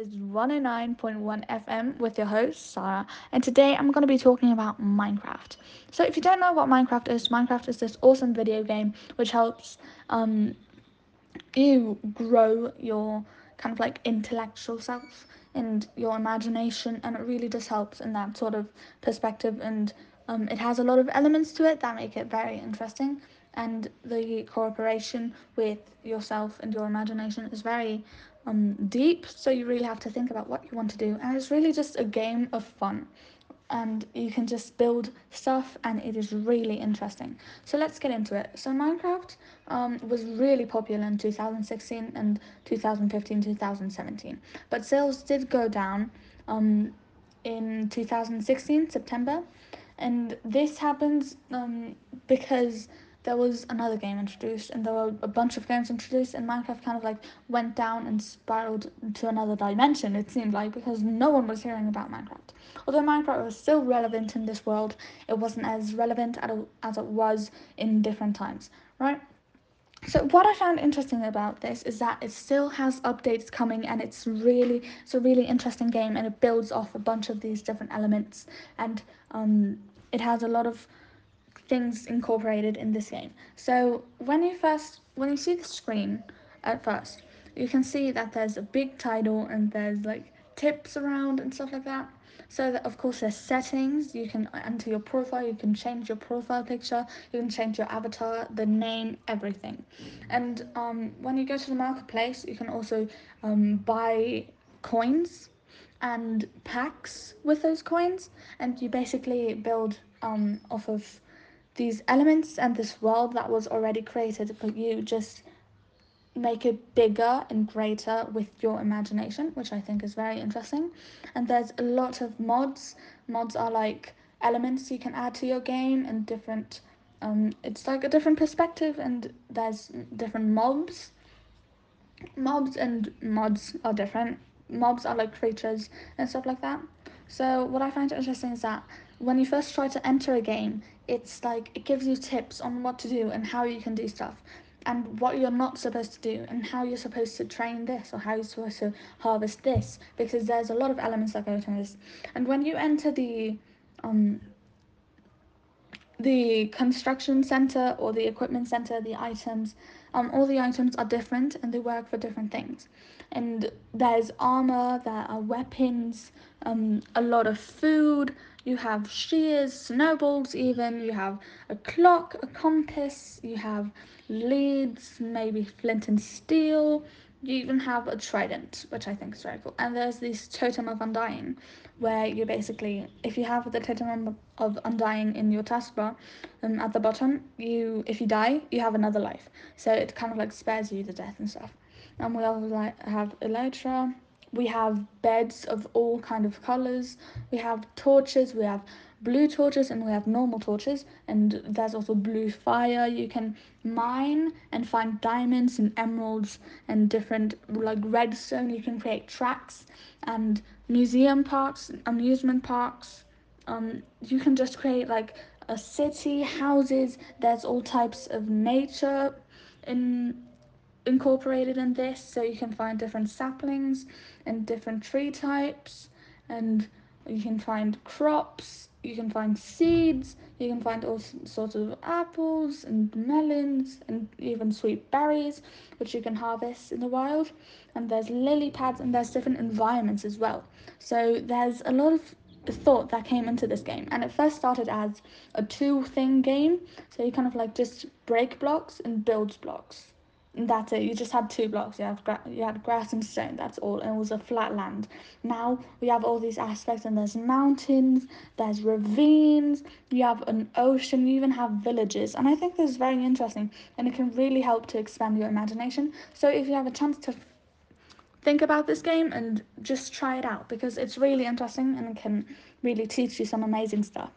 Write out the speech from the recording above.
is 109.1 FM with your host, Sarah, and today I'm going to be talking about Minecraft. So, if you don't know what Minecraft is, Minecraft is this awesome video game which helps um, you grow your kind of like intellectual self and your imagination, and it really just helps in that sort of perspective. And um, it has a lot of elements to it that make it very interesting, and the cooperation with yourself and your imagination is very um, deep, so you really have to think about what you want to do. And it's really just a game of fun. And you can just build stuff, and it is really interesting. So let's get into it. So, Minecraft um, was really popular in 2016 and 2015, 2017, but sales did go down um, in 2016, September, and this happens um, because there was another game introduced and there were a bunch of games introduced and minecraft kind of like went down and spiraled to another dimension it seemed like because no one was hearing about minecraft. Although minecraft was still relevant in this world it wasn't as relevant as it was in different times right? So what I found interesting about this is that it still has updates coming and it's really it's a really interesting game and it builds off a bunch of these different elements and um, it has a lot of things incorporated in this game. So when you first when you see the screen at first, you can see that there's a big title and there's like tips around and stuff like that. So that of course there's settings. You can enter your profile. You can change your profile picture. You can change your avatar, the name, everything. And um, when you go to the marketplace, you can also um, buy coins and packs with those coins, and you basically build um, off of these elements and this world that was already created, but you just make it bigger and greater with your imagination, which I think is very interesting. And there's a lot of mods. Mods are like elements you can add to your game and different um, it's like a different perspective and there's different mobs mobs and mods are different mobs are like creatures and stuff like that so what i find interesting is that when you first try to enter a game it's like it gives you tips on what to do and how you can do stuff and what you're not supposed to do and how you're supposed to train this or how you're supposed to harvest this because there's a lot of elements that go into this. And when you enter the um the construction center or the equipment center the items um all the items are different and they work for different things and there's armor there are weapons um a lot of food you have shears, snowballs, even. You have a clock, a compass. You have leads, maybe flint and steel. You even have a trident, which I think is very cool. And there's this totem of undying, where you basically, if you have the totem of undying in your taskbar, um, at the bottom, you if you die, you have another life. So it kind of like spares you the death and stuff. And we also like have elytra we have beds of all kind of colors. We have torches we have blue torches and we have normal torches. And there's also blue fire. You can mine and find diamonds and emeralds and different like redstone. You can create tracks and museum parks amusement parks. Um you can just create like a city houses. There's all types of nature in incorporated in this so you can find different saplings and different tree types and you can find crops you can find seeds you can find all sorts of apples and melons and even sweet berries which you can harvest in the wild. And there's lily pads and there's different environments as well. So there's a lot of thought that came into this game and it first started as a two thing game. So you kind of like just break blocks and build blocks that's it. You just had two blocks. You had gra- you had grass and stone. That's all, and it was a flat land. Now we have all these aspects, and there's mountains, there's ravines. You have an ocean. You even have villages, and I think this is very interesting, and it can really help to expand your imagination. So if you have a chance to think about this game and just try it out because it's really interesting and can really teach you some amazing stuff.